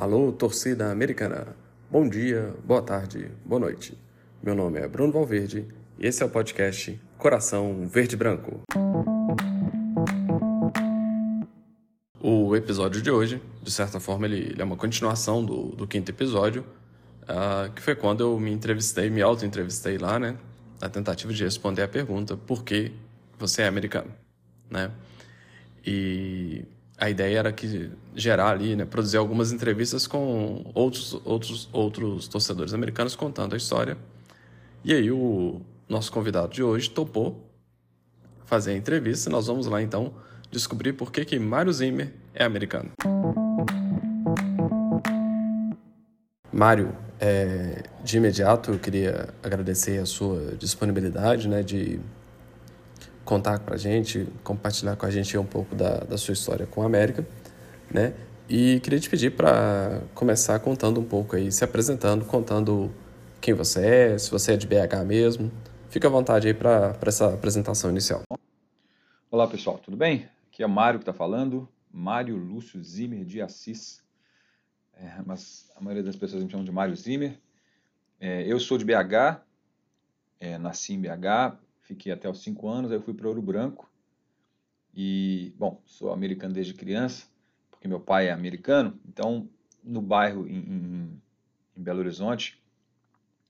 Alô, torcida americana. Bom dia, boa tarde, boa noite. Meu nome é Bruno Valverde e esse é o podcast Coração Verde Branco. O episódio de hoje, de certa forma, ele, ele é uma continuação do, do quinto episódio, uh, que foi quando eu me entrevistei, me auto-entrevistei lá, né? Na tentativa de responder a pergunta: por que você é americano? Né? E a ideia era que gerar ali, né, produzir algumas entrevistas com outros, outros, outros torcedores americanos contando a história. E aí o nosso convidado de hoje topou fazer a entrevista. Nós vamos lá então descobrir por que que Mário Zimmer é americano. Mário, é, de imediato eu queria agradecer a sua disponibilidade, né, de contar com a gente, compartilhar com a gente um pouco da, da sua história com a América, né? E queria te pedir para começar contando um pouco aí, se apresentando, contando quem você é, se você é de BH mesmo. Fica à vontade aí para essa apresentação inicial. Olá pessoal, tudo bem? Aqui é o Mário que está falando, Mário Lúcio Zimmer de Assis. É, mas a maioria das pessoas me chamam de Mário Zimmer. É, eu sou de BH, é, nasci em BH, Fiquei até os 5 anos, aí eu fui para Ouro Branco. E, bom, sou americano desde criança, porque meu pai é americano. Então, no bairro em, em, em Belo Horizonte,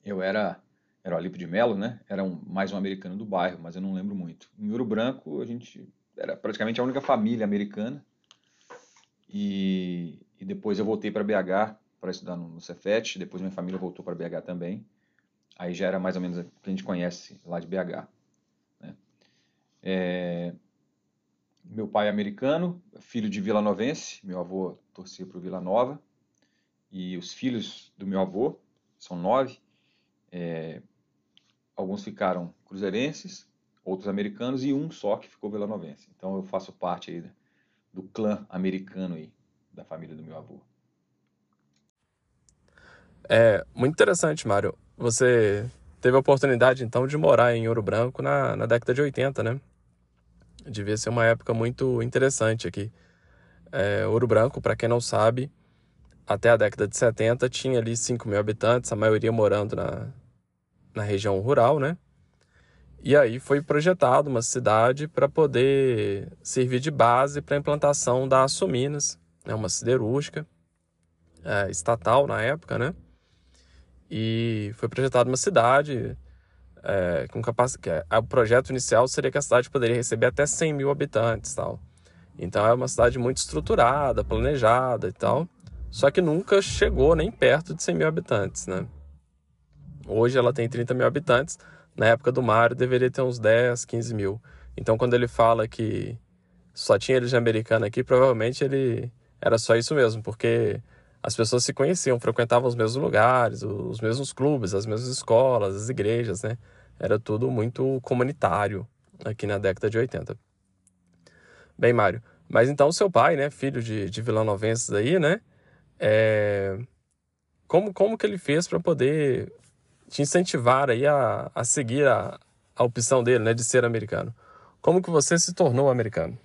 eu era era o Alipe de Melo, né? Era um, mais um americano do bairro, mas eu não lembro muito. Em Ouro Branco, a gente era praticamente a única família americana. E, e depois eu voltei para BH para estudar no, no Cefet. Depois minha família voltou para BH também. Aí já era mais ou menos o que a gente conhece lá de BH. É, meu pai é americano, filho de Vila Novense, meu avô torcia para o Vila Nova, e os filhos do meu avô, são nove, é, alguns ficaram cruzeirenses, outros americanos, e um só que ficou Vila Novense. Então eu faço parte aí do clã americano aí, da família do meu avô. É muito interessante, Mário. Você teve a oportunidade, então, de morar em Ouro Branco na, na década de 80, né? Devia ser uma época muito interessante aqui. É, Ouro Branco, para quem não sabe, até a década de 70 tinha ali 5 mil habitantes, a maioria morando na, na região rural, né? E aí foi projetado uma cidade para poder servir de base para a implantação da Açominas, né? uma siderúrgica é, estatal na época, né? E foi projetada uma cidade é, com capacidade. O projeto inicial seria que a cidade poderia receber até 100 mil habitantes tal. Então é uma cidade muito estruturada, planejada e tal. Só que nunca chegou nem perto de 100 mil habitantes, né? Hoje ela tem 30 mil habitantes. Na época do Mário deveria ter uns 10, 15 mil. Então quando ele fala que só tinha ele de americano aqui, provavelmente ele era só isso mesmo, porque as pessoas se conheciam, frequentavam os mesmos lugares, os mesmos clubes, as mesmas escolas, as igrejas, né? Era tudo muito comunitário aqui na década de 80. Bem, Mário, mas então seu pai, né, filho de, de vilanovenses aí, né? É... Como, como que ele fez para poder te incentivar aí a, a seguir a, a opção dele, né, de ser americano? Como que você se tornou americano?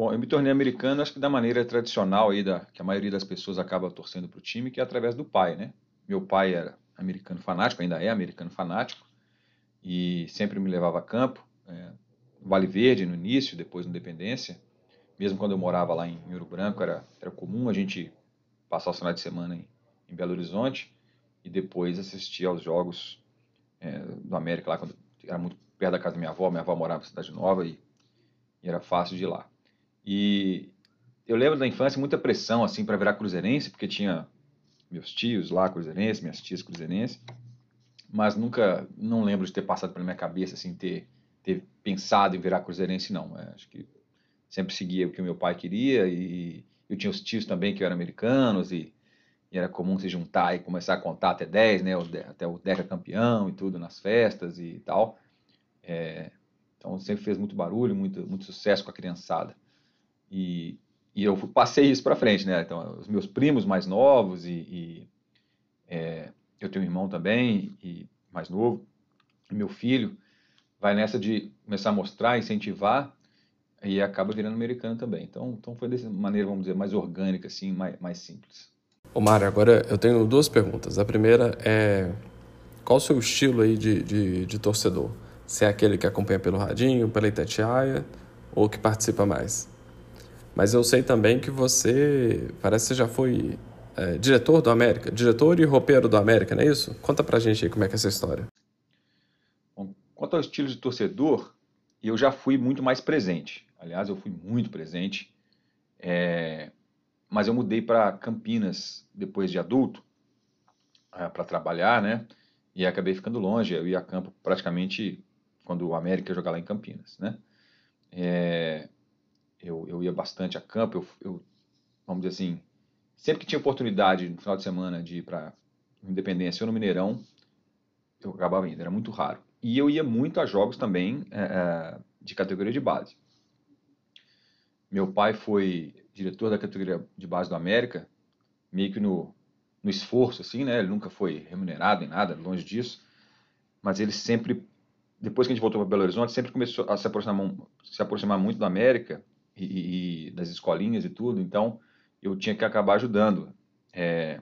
Bom, eu me tornei americano, acho que da maneira tradicional aí, da, que a maioria das pessoas acaba torcendo para o time, que é através do pai, né? Meu pai era americano fanático, ainda é americano fanático, e sempre me levava a campo, é, Vale Verde no início, depois no Independência. Mesmo quando eu morava lá em Ouro Branco, era, era comum a gente passar o final de semana em, em Belo Horizonte e depois assistir aos jogos é, do América lá, quando era muito perto da casa da minha avó, minha avó morava em Cidade Nova e, e era fácil de ir lá. E eu lembro da infância muita pressão assim para virar cruzeirense, porque tinha meus tios lá cruzeirense, minhas tias cruzeirense, mas nunca não lembro de ter passado pela minha cabeça assim ter ter pensado em virar cruzeirense não. É, acho que sempre seguia o que o meu pai queria e eu tinha os tios também que eram americanos e, e era comum se juntar e começar a contar até 10, né, até o Deca campeão e tudo nas festas e tal. É, então sempre fez muito barulho, muito, muito sucesso com a criançada. E, e eu passei isso para frente, né? Então, os meus primos mais novos e, e é, eu tenho um irmão também, e mais novo, meu filho, vai nessa de começar a mostrar, incentivar e acaba virando americano também. Então, então foi dessa maneira, vamos dizer, mais orgânica, assim, mais, mais simples. Ô Mário, agora eu tenho duas perguntas. A primeira é qual o seu estilo aí de, de, de torcedor? Se é aquele que acompanha pelo radinho, pela Itatiaia ou que participa mais? Mas eu sei também que você parece que já foi é, diretor do América, diretor e roupeiro do América, não é isso? Conta pra gente aí como é que é essa história. Bom, quanto ao estilo de torcedor, eu já fui muito mais presente. Aliás, eu fui muito presente. É, mas eu mudei para Campinas depois de adulto é, para trabalhar, né? E acabei ficando longe. Eu ia a campo praticamente quando o América ia jogar lá em Campinas, né? É, eu, eu ia bastante a campo. Eu, eu, vamos dizer assim, sempre que tinha oportunidade no final de semana de ir para Independência ou no Mineirão, eu acabava indo. Era muito raro. E eu ia muito a jogos também é, de categoria de base. Meu pai foi diretor da categoria de base do América, meio que no, no esforço, assim, né? Ele nunca foi remunerado em nada, longe disso. Mas ele sempre, depois que a gente voltou para Belo Horizonte, sempre começou a se aproximar, se aproximar muito do América e, e, das escolinhas e tudo. Então, eu tinha que acabar ajudando. É,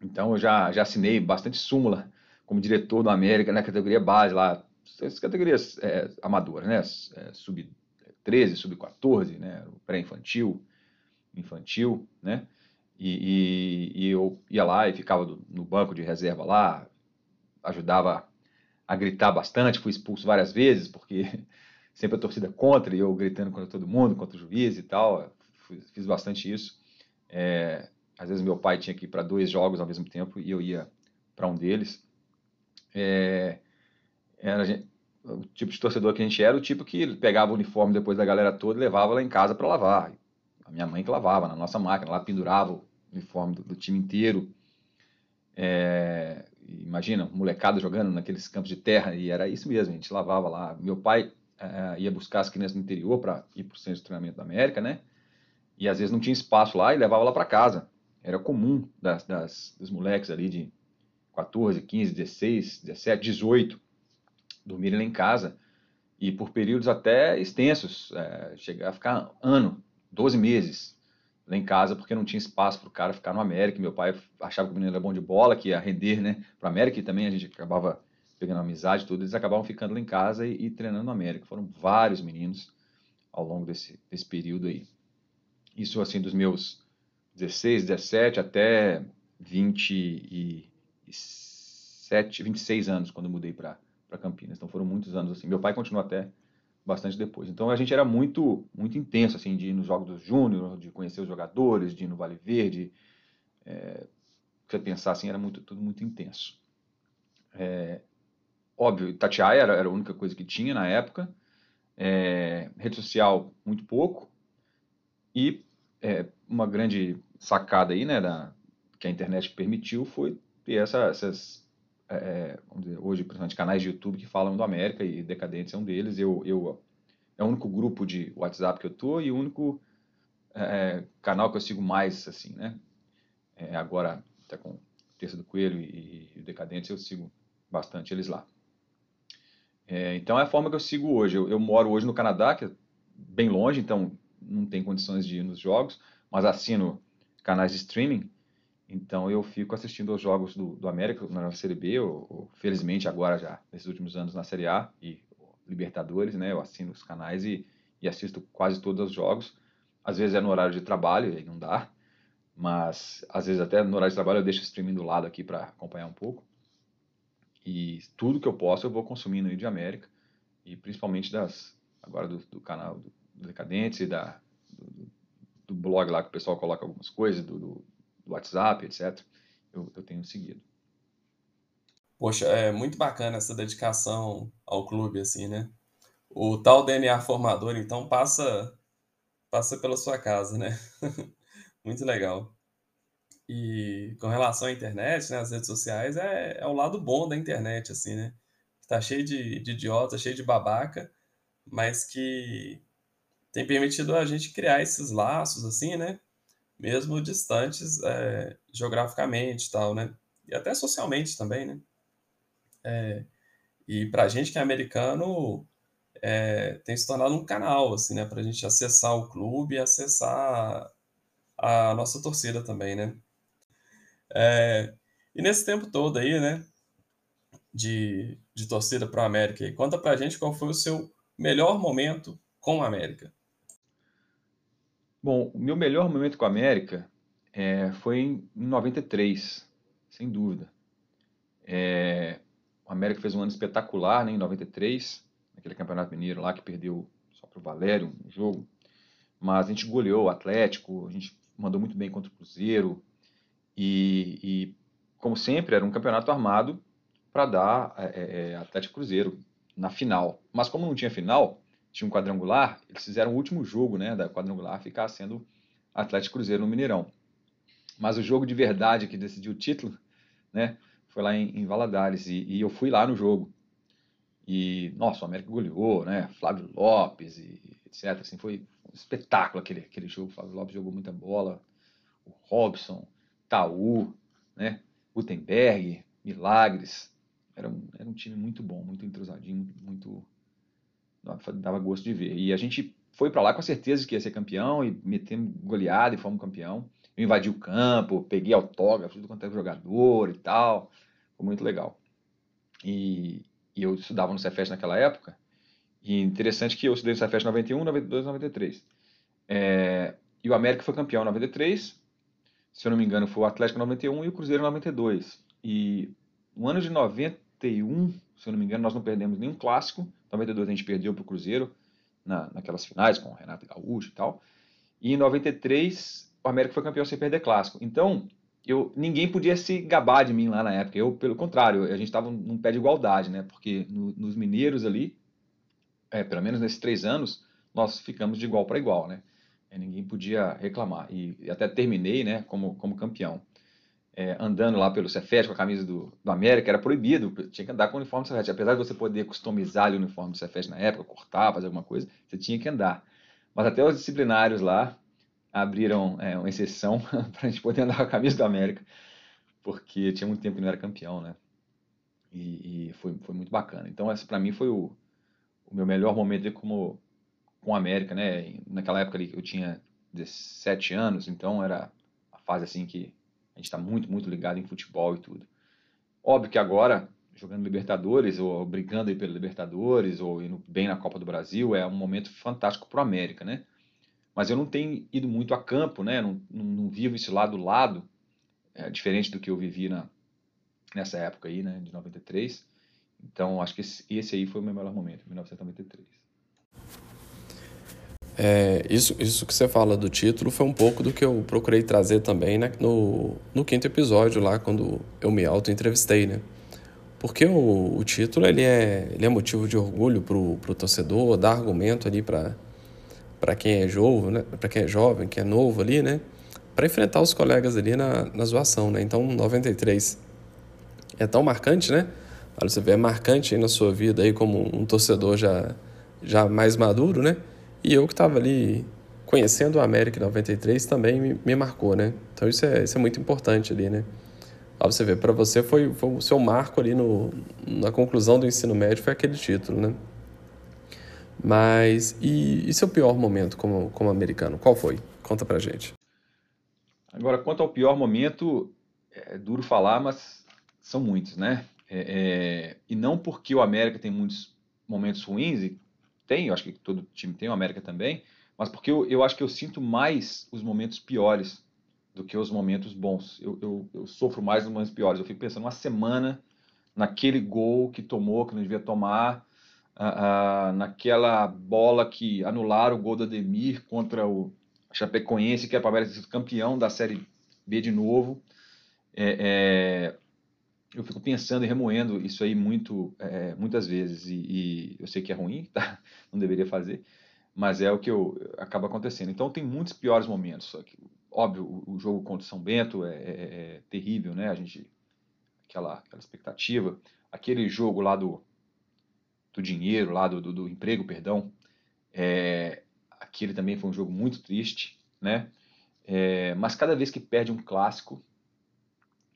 então, eu já, já assinei bastante súmula como diretor do América na categoria base lá, as categorias é, amadoras, né? É, sub 13, sub 14, né? Pré-infantil, infantil, né? E, e, e, eu ia lá e ficava do, no banco de reserva lá, ajudava a gritar bastante, fui expulso várias vezes, porque sempre a torcida contra, e eu gritando contra todo mundo, contra o juiz e tal, fiz bastante isso. É, às vezes meu pai tinha que ir para dois jogos ao mesmo tempo e eu ia para um deles. É, era, o tipo de torcedor que a gente era, o tipo que pegava o uniforme depois da galera toda e levava lá em casa para lavar a minha mãe que lavava na nossa máquina, lá pendurava o uniforme do, do time inteiro. É, imagina, molecada jogando naqueles campos de terra, e era isso mesmo, a gente lavava lá. Meu pai é, ia buscar as crianças no interior para ir para o centro de treinamento da América, né? E às vezes não tinha espaço lá e levava lá para casa. Era comum das, das, dos moleques ali de 14, 15, 16, 17, 18 dormirem lá em casa e por períodos até extensos, é, chegar a ficar ano 12 meses lá em casa, porque não tinha espaço para o cara ficar no América. Meu pai achava que o menino era bom de bola, que ia render né, para o América, e também a gente acabava pegando amizade tudo, eles acabavam ficando lá em casa e, e, treinando no América. Foram vários meninos ao longo desse, desse período aí. Isso, assim, dos meus 16, 17 até 27, 26 anos, quando eu mudei para Campinas. Então foram muitos anos assim. Meu pai continuou até bastante depois. Então a gente era muito muito intenso assim de ir nos jogos do Júnior, de conhecer os jogadores, de ir no Vale Verde. É, você pensar assim era muito tudo muito intenso. É, óbvio, Tatiaia era, era, a única coisa que tinha na época. É, rede social muito pouco e é, uma grande sacada aí, né, da, que a internet permitiu foi ter essa, essas é, é dizer, hoje, principalmente, canais de YouTube que falam do América e Decadentes é um deles. Eu, eu, é o único grupo de WhatsApp que eu tô e o único é, é canal que eu sigo mais, assim, né? É, agora, até com Terça do Coelho e, e Decadentes, eu sigo bastante eles lá. É, então, é a forma que eu sigo hoje. Eu, eu moro hoje no Canadá, que é bem longe, então não tem condições de ir nos jogos, mas assino canais de streaming então eu fico assistindo aos jogos do, do América na Série B, ou, ou, felizmente agora já, nesses últimos anos na Série A e Libertadores, né? Eu assino os canais e, e assisto quase todos os jogos. Às vezes é no horário de trabalho, e não dá, mas às vezes até no horário de trabalho eu deixo o streaming do lado aqui para acompanhar um pouco. E tudo que eu posso eu vou consumindo aí de América, e principalmente das agora do, do canal do, do Decadentes e da, do, do, blog lá que o pessoal coloca algumas coisas, do, WhatsApp, etc., eu, eu tenho seguido. Poxa, é muito bacana essa dedicação ao clube, assim, né? O tal DNA formador, então, passa passa pela sua casa, né? muito legal. E com relação à internet, né, as redes sociais, é, é o lado bom da internet, assim, né? Está cheio de, de idiota, cheio de babaca, mas que tem permitido a gente criar esses laços, assim, né? mesmo distantes é, geograficamente tal, né? E até socialmente também, né? É, e a gente que é americano, é, tem se tornado um canal, assim, né, para a gente acessar o clube e acessar a nossa torcida também, né? É, e nesse tempo todo aí, né, de, de torcida para o América, conta para a gente qual foi o seu melhor momento com o América. Bom, o meu melhor momento com a América é, foi em 93, sem dúvida. É, o América fez um ano espetacular né, em 93, naquele Campeonato Mineiro lá que perdeu só para o Valério um jogo. Mas a gente goleou o Atlético, a gente mandou muito bem contra o Cruzeiro. E, e como sempre, era um campeonato armado para dar é, é, é, Atlético Cruzeiro na final. Mas como não tinha final, tinha um quadrangular, eles fizeram o último jogo né, da quadrangular ficar sendo Atlético Cruzeiro no Mineirão. Mas o jogo de verdade que decidiu o título né, foi lá em, em Valadares e, e eu fui lá no jogo. E, nossa, o América goleou, né? Flávio Lopes e etc. Assim, foi um espetáculo aquele, aquele jogo. O Flávio Lopes jogou muita bola. O Robson, Taú, né? Gutenberg, Milagres. Era um, era um time muito bom, muito entrosadinho, muito. dava gosto de ver. E a gente foi para lá com a certeza que ia ser campeão e metemos goleada e fomos campeão. Eu invadi o campo, peguei autógrafo, tudo quanto era jogador e tal. Foi muito legal. E, e eu estudava no Cefet naquela época, e interessante que eu estudei no Cefet 91, 92, 93. É, e o América foi campeão em 93, se eu não me engano foi o Atlético 91 e o Cruzeiro 92. E no ano de 91, se eu não me engano, nós não perdemos nenhum clássico. Em 92 a gente perdeu para o Cruzeiro na, naquelas finais com o Renato Gaúcho e tal. E em 93 o América foi campeão sem perder clássico. Então, eu, ninguém podia se gabar de mim lá na época. Eu, pelo contrário, a gente estava num pé de igualdade, né? Porque no, nos mineiros ali, é, pelo menos nesses três anos, nós ficamos de igual para igual, né? E ninguém podia reclamar. E, e, até terminei, né, como, como campeão. É, andando lá pelo Cefet com a camisa do, do América, era proibido, tinha que andar com o uniforme do Cefet. Apesar de você poder customizar o uniforme do Cefet na época, cortar, fazer alguma coisa, você tinha que andar. Mas até os disciplinários lá, abriram é, uma exceção para a gente poder andar com a camisa do América, porque tinha muito tempo que não era campeão, né? E, e foi, foi muito bacana. Então, esse para mim foi o, o meu melhor momento como com a América, né? Naquela época ali eu tinha 17 anos, então era a fase assim que a gente está muito, muito ligado em futebol e tudo. Óbvio que agora, jogando Libertadores, ou brigando aí pela Libertadores, ou indo bem na Copa do Brasil, é um momento fantástico para o América, né? mas eu não tenho ido muito a campo, né? Não, não, não vivo isso lado lado, é, diferente do que eu vivi na, nessa época aí, né, de 93. Então, acho que esse, esse aí foi o meu melhor momento, 1993. É, isso, isso que você fala do título foi um pouco do que eu procurei trazer também né, no, no quinto episódio lá, quando eu me auto-entrevistei, né? Porque o, o título, ele é, ele é motivo de orgulho pro, pro torcedor, dá argumento ali para para quem é jovem, né? para quem é jovem, que é novo ali, né? Para enfrentar os colegas ali na, na zoação, né? Então, 93 é tão marcante, né? Você vê, é marcante aí na sua vida aí como um torcedor já, já mais maduro, né? E eu que estava ali conhecendo o América em 93 também me, me marcou, né? Então isso é, isso é muito importante ali, né? Ó, você vê, para você foi, foi o seu marco ali no, na conclusão do ensino médio foi aquele título, né? Mas, e, e seu pior momento como, como americano? Qual foi? Conta pra gente. Agora, quanto ao pior momento, é duro falar, mas são muitos, né? É, é, e não porque o América tem muitos momentos ruins, e tem, eu acho que todo time tem, o América também, mas porque eu, eu acho que eu sinto mais os momentos piores do que os momentos bons. Eu, eu, eu sofro mais nos momentos piores. Eu fico pensando uma semana naquele gol que tomou, que não devia tomar, naquela bola que anularam o gol do Ademir contra o Chapecoense, que é para ser campeão da Série B de novo. É, é, eu fico pensando e remoendo isso aí muito, é, muitas vezes, e, e, eu sei que é ruim, tá? não deveria fazer, mas é o que eu, acaba acontecendo. Então tem muitos piores momentos. Que, óbvio, o, o, jogo contra o São Bento é, é, é, terrível, né? A gente, aquela, aquela expectativa. Aquele jogo lá do, do dinheiro, lá do, do, do emprego, perdão. É, aquele também foi um jogo muito triste, né? É, mas cada vez que perde um clássico,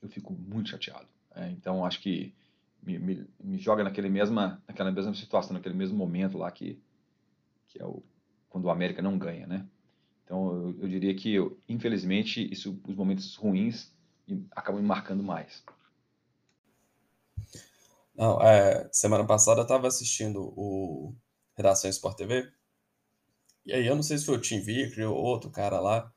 eu fico muito chateado. É, então acho que me, me, me, joga naquele mesma, naquela mesma situação, naquele mesmo momento lá que, que é o, quando o América não ganha, né? Então, eu, eu diria que, eu, infelizmente, isso, os momentos ruins acabam me marcando mais. Não, é, semana passada eu estava assistindo o Redação Sport TV, e aí eu não sei se foi o Tim Vickery ou outro cara lá,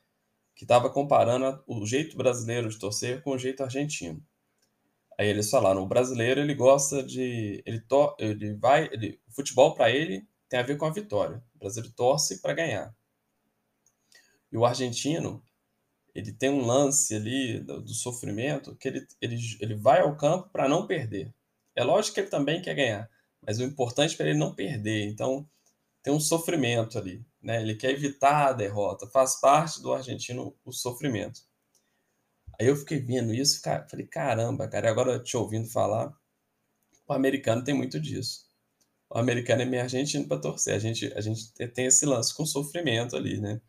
que estava comparando o jeito brasileiro de torcer com o jeito argentino. Aí eles falaram, o brasileiro ele gosta de, ele to, ele vai, ele, o futebol para ele tem a ver com a vitória. O brasileiro torce para ganhar. E o argentino, ele tem um lance ali do, do sofrimento que ele, ele, ele vai ao campo para não perder. É lógico que ele também quer ganhar, mas o importante para ele não perder. Então, tem um sofrimento ali, né? Ele quer evitar a derrota, faz parte do argentino o sofrimento. Aí eu fiquei vendo isso, cara, falei, caramba, cara, agora te ouvindo falar, o americano tem muito disso. O americano é meio argentino para torcer. A gente, a gente tem esse lance com sofrimento ali, né?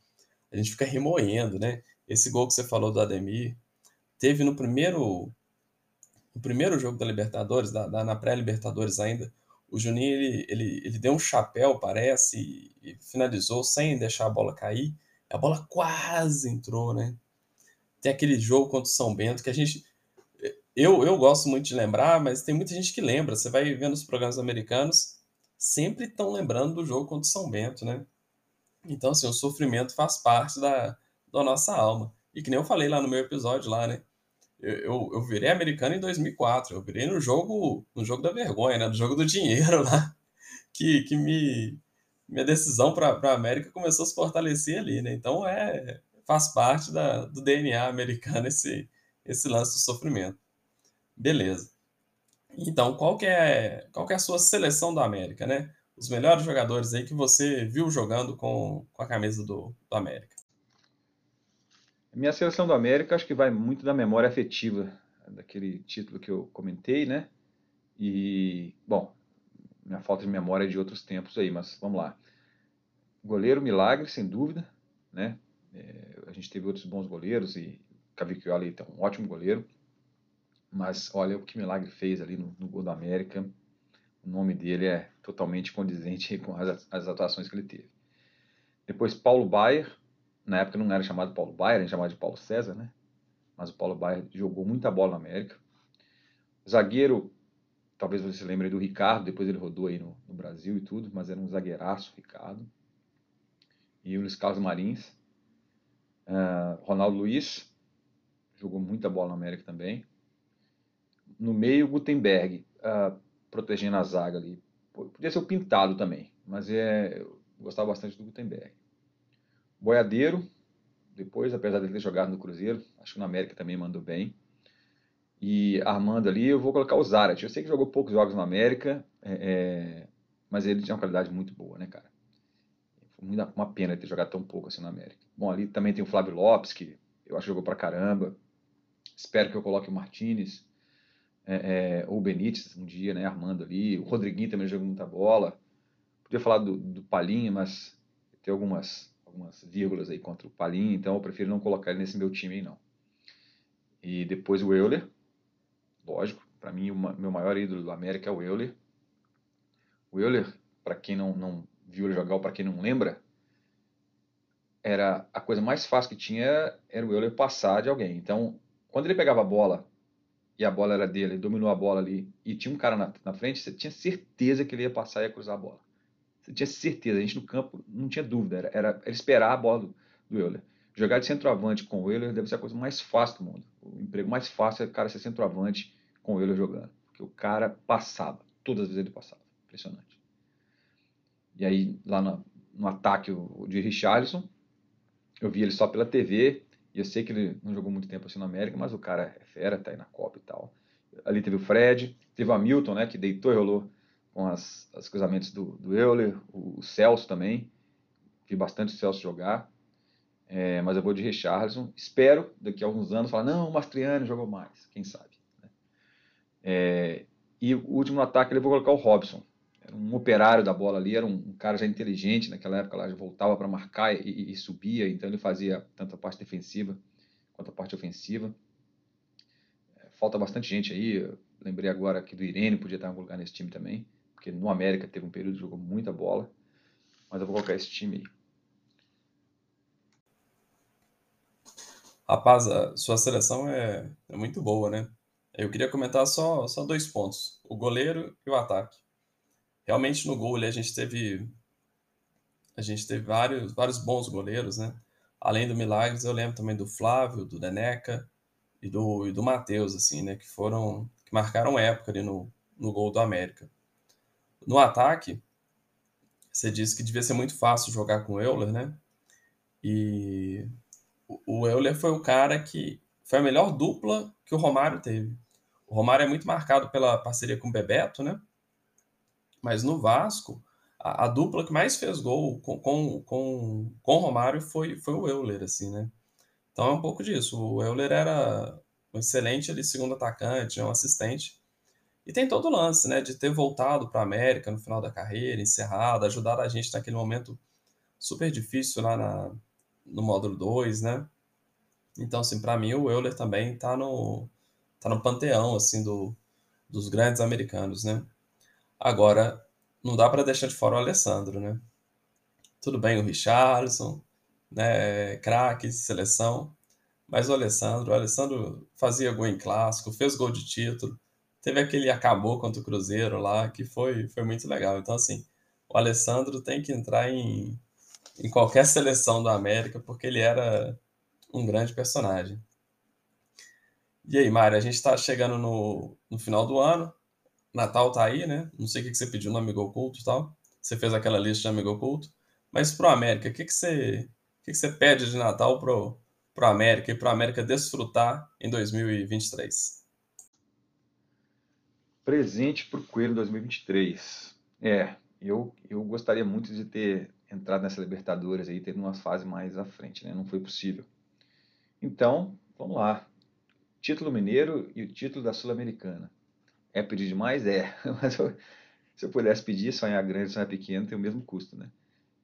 A gente fica remoendo, né? Esse gol que você falou do Ademir, teve no primeiro no primeiro jogo da Libertadores, da, da na pré-Libertadores ainda, o Juninho ele, ele, ele deu um chapéu, parece, e, e finalizou sem deixar a bola cair. A bola quase entrou, né? Tem aquele jogo contra o São Bento que a gente. Eu, eu gosto muito de lembrar, mas tem muita gente que lembra. Você vai vendo os programas americanos, sempre estão lembrando do jogo contra o São Bento, né? Então, assim, o sofrimento faz parte da, da nossa alma. E que nem eu falei lá no meu episódio lá, né? eu, eu, virei americano em 2004. Eu virei no jogo, no jogo da vergonha, né? No jogo do dinheiro lá, que, que me minha decisão para a América começou a se fortalecer ali, né? Então é faz parte da, do DNA americano esse esse lance do sofrimento. Beleza. Então, qual que é qual que é a sua seleção da América, né? Os melhores jogadores aí que você viu jogando com, com a camisa do, do América. Minha seleção do América acho que vai muito da memória afetiva daquele título que eu comentei, né? E, bom, minha falta de memória é de outros tempos aí, mas vamos lá. Goleiro Milagre, sem dúvida, né? É, gente teve outros bons goleiros e Cavicchioli é um ótimo goleiro, mas olha o que Milagre fez ali no, no gol do América. O nome dele é totalmente condizente com as, as atuações que ele teve. Depois Paulo Baier, na época não era chamado Paulo Baier, era chamado de Paulo César, né? Mas o Paulo Baier jogou muita bola na América. zagueiro, talvez você se lembre do Ricardo, depois ele rodou aí no, no Brasil e tudo, mas era um zagueiraço, Ricardo. E o Luiz Carlos Marins. Uh, Ronaldo Luiz, jogou muita bola na América também. No meio, Gutenberg, uh, protegendo a zaga ali. Podia ser o Pintado também, mas é, eu gostava bastante do Gutenberg. Boiadeiro, depois, apesar de ele ter jogado no Cruzeiro, acho que no América também mandou bem. E armando ali, eu vou colocar o Zarat. Eu sei que jogou poucos jogos no América, é, é, mas ele tinha uma qualidade muito boa, né, cara? Uma pena ter jogado tão pouco assim no América. Bom, ali também tem o Flávio Lopes, que eu acho que jogou pra caramba. Espero que eu coloque o Martinez, é, é, ou o Benítez um dia, né, armando ali. O Rodriguinho também jogou muita bola. Podia falar do, do mas tem algumas algumas vírgulas aí contra o Palinha, então eu prefiro não colocar ele nesse meu time aí não. E depois o Euler, lógico, para mim o meu maior ídolo do América é o Euler. O Euler, para quem não, não viu ele jogar para quem não lembra, era a coisa mais fácil que tinha era o Euler passar de alguém. Então, quando ele pegava a bola e a bola era dele, ele dominou a bola ali e tinha um cara na, na frente, você tinha certeza que ele ia passar e ia cruzar a bola. Você tinha certeza, a gente no campo não tinha dúvida, era, era, era esperar a bola do, do Euler. Jogar de centroavante com o Euler deve ser a coisa mais fácil do mundo. O emprego mais fácil é o cara ser centroavante com o Euler jogando. Porque o cara passava, todas as vezes ele passava. Impressionante. E aí, lá no, no ataque o, de Richarlison, eu vi ele só pela TV, e eu sei que ele não jogou muito tempo assim na América, mas o cara é fera, tá aí na Copa e tal. Ali teve o Fred, teve o Hamilton, né, que deitou e rolou com as, as cruzamentos do, do Euler, o, o Celso também. Vi bastante o Celso jogar. É, mas eu vou de Richardson. Espero, daqui a alguns anos, falar, não, o Mastriani jogou mais. Quem sabe. Né? É, e o último ataque ele vou colocar o Robson. Era um operário da bola ali, era um, um cara já inteligente naquela época, lá já voltava para marcar e, e, e, subia, então ele fazia tanto a parte defensiva quanto a parte ofensiva. É, falta bastante gente aí, lembrei agora aqui do Irene, podia estar em algum lugar nesse time também, porque no América teve um período que jogou muita bola. Mas eu vou colocar esse time aí. Rapaz, a sua seleção é, é muito boa, né? Eu queria comentar só, só dois pontos: o goleiro e o ataque. Realmente no gol a gente teve a gente teve vários, vários bons goleiros, né? Além do Milagres, eu lembro também do Flávio, do Deneca e do, e do Matheus, assim, né? Que foram, que marcaram época ali no, no gol do América. No ataque, você disse que devia ser muito fácil jogar com o Euler, né? E o Euler foi o cara que foi a melhor dupla que o Romário teve. O Romário é muito marcado pela parceria com o Bebeto, né? Mas no Vasco, a, a, dupla que mais fez gol com, com, com, com Romário foi, foi o Euler, assim, né? Então é um pouco disso. O Euler era um excelente ali, segundo atacante, um assistente. E tem todo o lance, né? De ter voltado para a América no final da carreira, encerrado, ajudar a gente naquele momento super difícil lá na, no módulo 2, né? Então, assim, para mim o Euler também tá no, tá no panteão, assim, do, dos grandes americanos, né? Agora, não dá para deixar de fora o Alessandro, né? Tudo bem o Richardson, né, craque, seleção, mas o Alessandro, o Alessandro fazia gol em clássico, fez gol de título, teve aquele acabou contra o Cruzeiro lá, que foi, foi muito legal. Então, assim, o Alessandro tem que entrar em, em qualquer seleção da América, porque ele era um grande personagem. E aí, Mário, a gente está chegando no, no final do ano, Natal tá aí, né? Não sei o que você pediu no Amigo Oculto e tal. Você fez aquela lista de Amigo Oculto. Mas pro América, o que, que, você, o que, que você pede de Natal pro, pro América e pro América desfrutar em 2023? Presente pro Coelho 2023. É, eu, eu gostaria muito de ter entrado nessa Libertadores aí, ter uma fase mais à frente, né? Não foi possível. Então, vamos lá. Título mineiro e o título da Sul-Americana. É pedir demais? É. Mas eu, se eu pudesse pedir, sonhar grande, sonhar pequeno, tem o mesmo custo, né?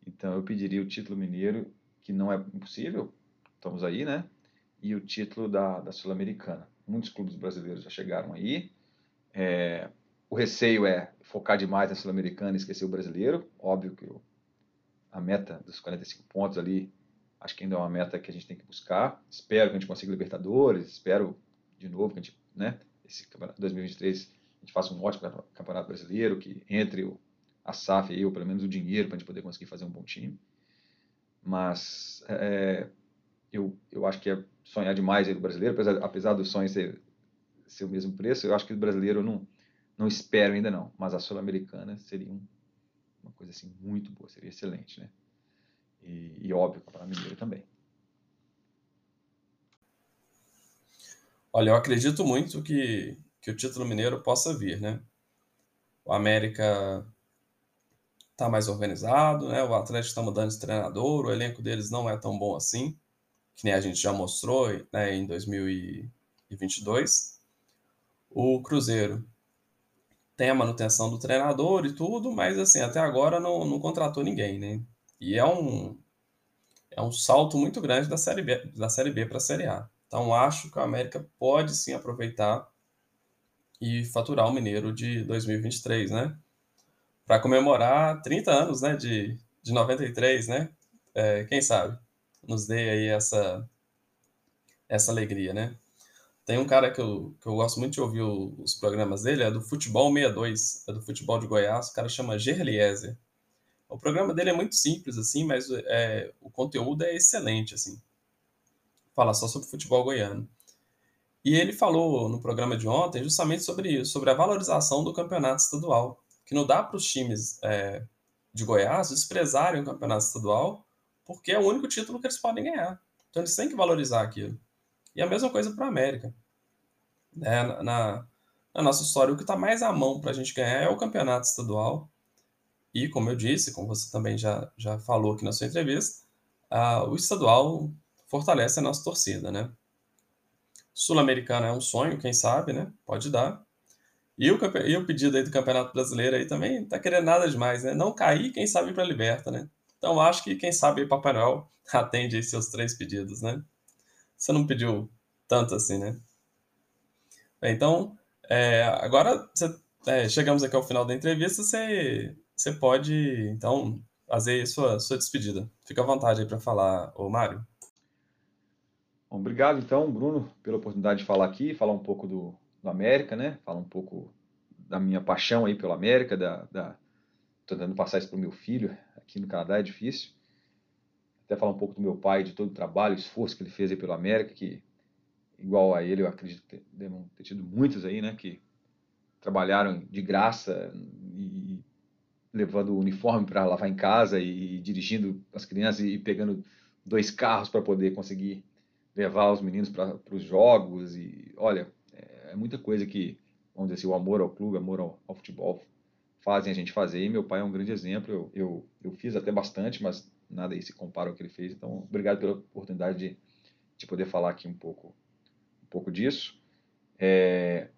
Então eu pediria o título mineiro, que não é impossível, estamos aí, né? E o título da, da Sul-Americana. Muitos clubes brasileiros já chegaram aí. É, o receio é focar demais na Sul-Americana e esquecer o brasileiro. Óbvio que a meta dos 45 pontos ali, acho que ainda é uma meta que a gente tem que buscar. Espero que a gente consiga Libertadores, espero de novo que a gente, né? Esse 2023 a gente faça um ótimo campeonato brasileiro, que entre a SAF e eu, pelo menos o dinheiro para a gente poder conseguir fazer um bom time. Mas é, eu, eu acho que é sonhar demais aí do brasileiro, apesar, apesar do sonho ser, ser o mesmo preço, eu acho que o brasileiro não, não espero ainda não, mas a Sul-Americana seria um, uma coisa assim muito boa, seria excelente, né? E, e óbvio, o Campeonato Mineiro também. Olha, eu acredito muito que que o título mineiro possa vir, né? O América está mais organizado, né? O Atlético está mudando de treinador, o elenco deles não é tão bom assim, que nem a gente já mostrou né, em 2022. O Cruzeiro tem a manutenção do treinador e tudo, mas assim, até agora não, não contratou ninguém, né? E é um, é um salto muito grande da Série B, da série B para a Série A. Então acho que o América pode sim aproveitar e faturar o Mineiro de 2023, né? Para comemorar 30 anos, né, de, de 93, né? É, quem sabe nos dê aí essa essa alegria, né? Tem um cara que eu, que eu gosto muito de ouvir os programas dele, é do Futebol 62, é do Futebol de Goiás, o cara chama Gerliezer. O programa dele é muito simples, assim, mas é, o conteúdo é excelente, assim. Fala só sobre futebol goiano. E ele falou no programa de ontem justamente sobre isso, sobre a valorização do campeonato estadual, que não dá para os times é, de Goiás desprezarem o campeonato estadual, porque é o único título que eles podem ganhar. Então eles têm que valorizar aquilo. E a mesma coisa para a América. É, na, na, nossa história, o que está mais à mão para a gente ganhar é o campeonato estadual. E, como eu disse, como você também já, já falou aqui na sua entrevista, uh, o estadual fortalece a nossa torcida, né? Sul-Americana é um sonho, quem sabe, né? Pode dar. E o, e o pedido aí do Campeonato Brasileiro aí também tá querendo nada demais, né? Não cair, quem sabe para Liberta, né? Então acho que quem sabe Papai Noel atende aí seus três pedidos, né? Você não pediu tanto assim, né? Bem, então, É, agora, é, chegamos aqui ao final da entrevista, você, você pode, então, fazer sua, sua despedida. Fica à vontade aí para falar, ô Mário. Bom, obrigado, então, Bruno, pela oportunidade de falar aqui, falar um pouco do, do América, né? Falar um pouco da minha paixão aí pelo América, da, da... tô tentando passar isso para o meu filho, aqui no Canadá é difícil. Até falar um pouco do meu pai, de todo o trabalho, esforço que ele fez aí pelo América, que igual a ele, eu acredito que devem ter tido muitos aí, né, que trabalharam de graça e levando o uniforme para lavar em casa e dirigindo as crianças e pegando dois carros para poder conseguir levar os meninos para os jogos e olha é, é, muita coisa que vamos dizer assim o amor ao clube amor ao, ao, futebol fazem a gente fazer e meu pai é um grande exemplo eu, eu, eu fiz até bastante mas nada aí se compara ao que ele fez então obrigado pela oportunidade de, de poder falar aqui um pouco pouco disso. É,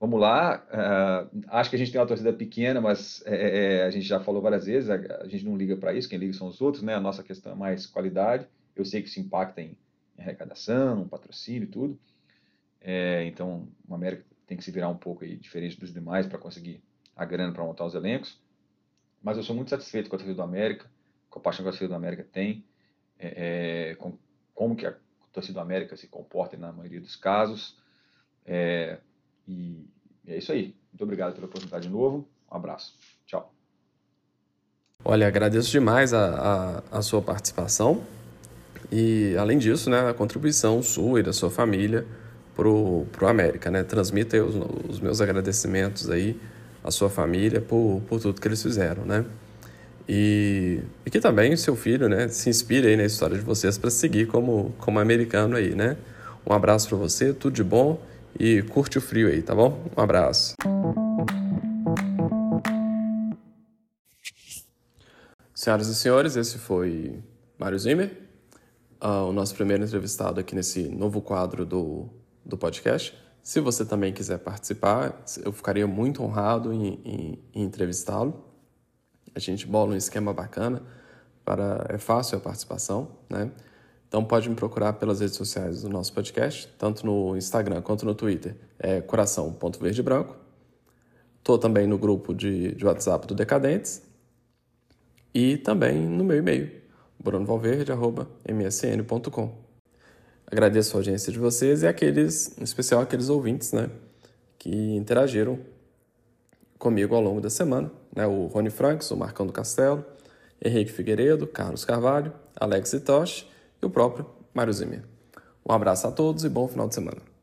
vamos lá, uh, acho que a gente tem uma torcida pequena, mas é, é, a gente já falou várias vezes, a, a gente não liga para isso, quem liga são os outros, né? A nossa questão é mais qualidade. Eu sei que isso impacta em, arrecadação, patrocínio e tudo. É, então, o América tem que se virar um pouco aí, diferente dos demais para conseguir a grana para montar os elencos. Mas eu sou muito satisfeito com a torcida do América, com a paixão que a torcida do América tem, é, é com como que a torcida do América se comporta na maioria dos casos. É, e é isso aí. Muito obrigado pela oportunidade de novo. Um abraço. Tchau. Olha, agradeço demais a, a, a sua participação e, além disso, né, a contribuição sua e da sua família pro, pro América, né? Transmita os, os meus agradecimentos aí à sua família por, por tudo que eles fizeram, né? E, e que também o seu filho né, se inspire aí na história de vocês para seguir como, como americano aí, né? Um abraço para você, tudo de bom e curte o frio aí, tá bom? Um abraço. Senhoras e senhores, esse foi Mário Zimmer, uh, o nosso primeiro entrevistado aqui nesse novo quadro do, do podcast. Se você também quiser participar, eu ficaria muito honrado em, em, em entrevistá-lo a gente bola um esquema bacana para é fácil a participação, né? Então pode me procurar pelas redes sociais do nosso podcast, tanto no Instagram quanto no Twitter, é coração.verdebranco. Estou também no grupo de, de WhatsApp do Decadentes e também no meu e-mail, brunovalverde.msn.com. Agradeço a audiência de vocês e aqueles, em especial aqueles ouvintes, né, que interagiram comigo ao longo da semana, né? o Rony Franks, o Marcão do Castelo, Henrique Figueiredo, Carlos Carvalho, Alex Itoshi e o próprio Mário Zimmer. Um abraço a todos e bom final de semana.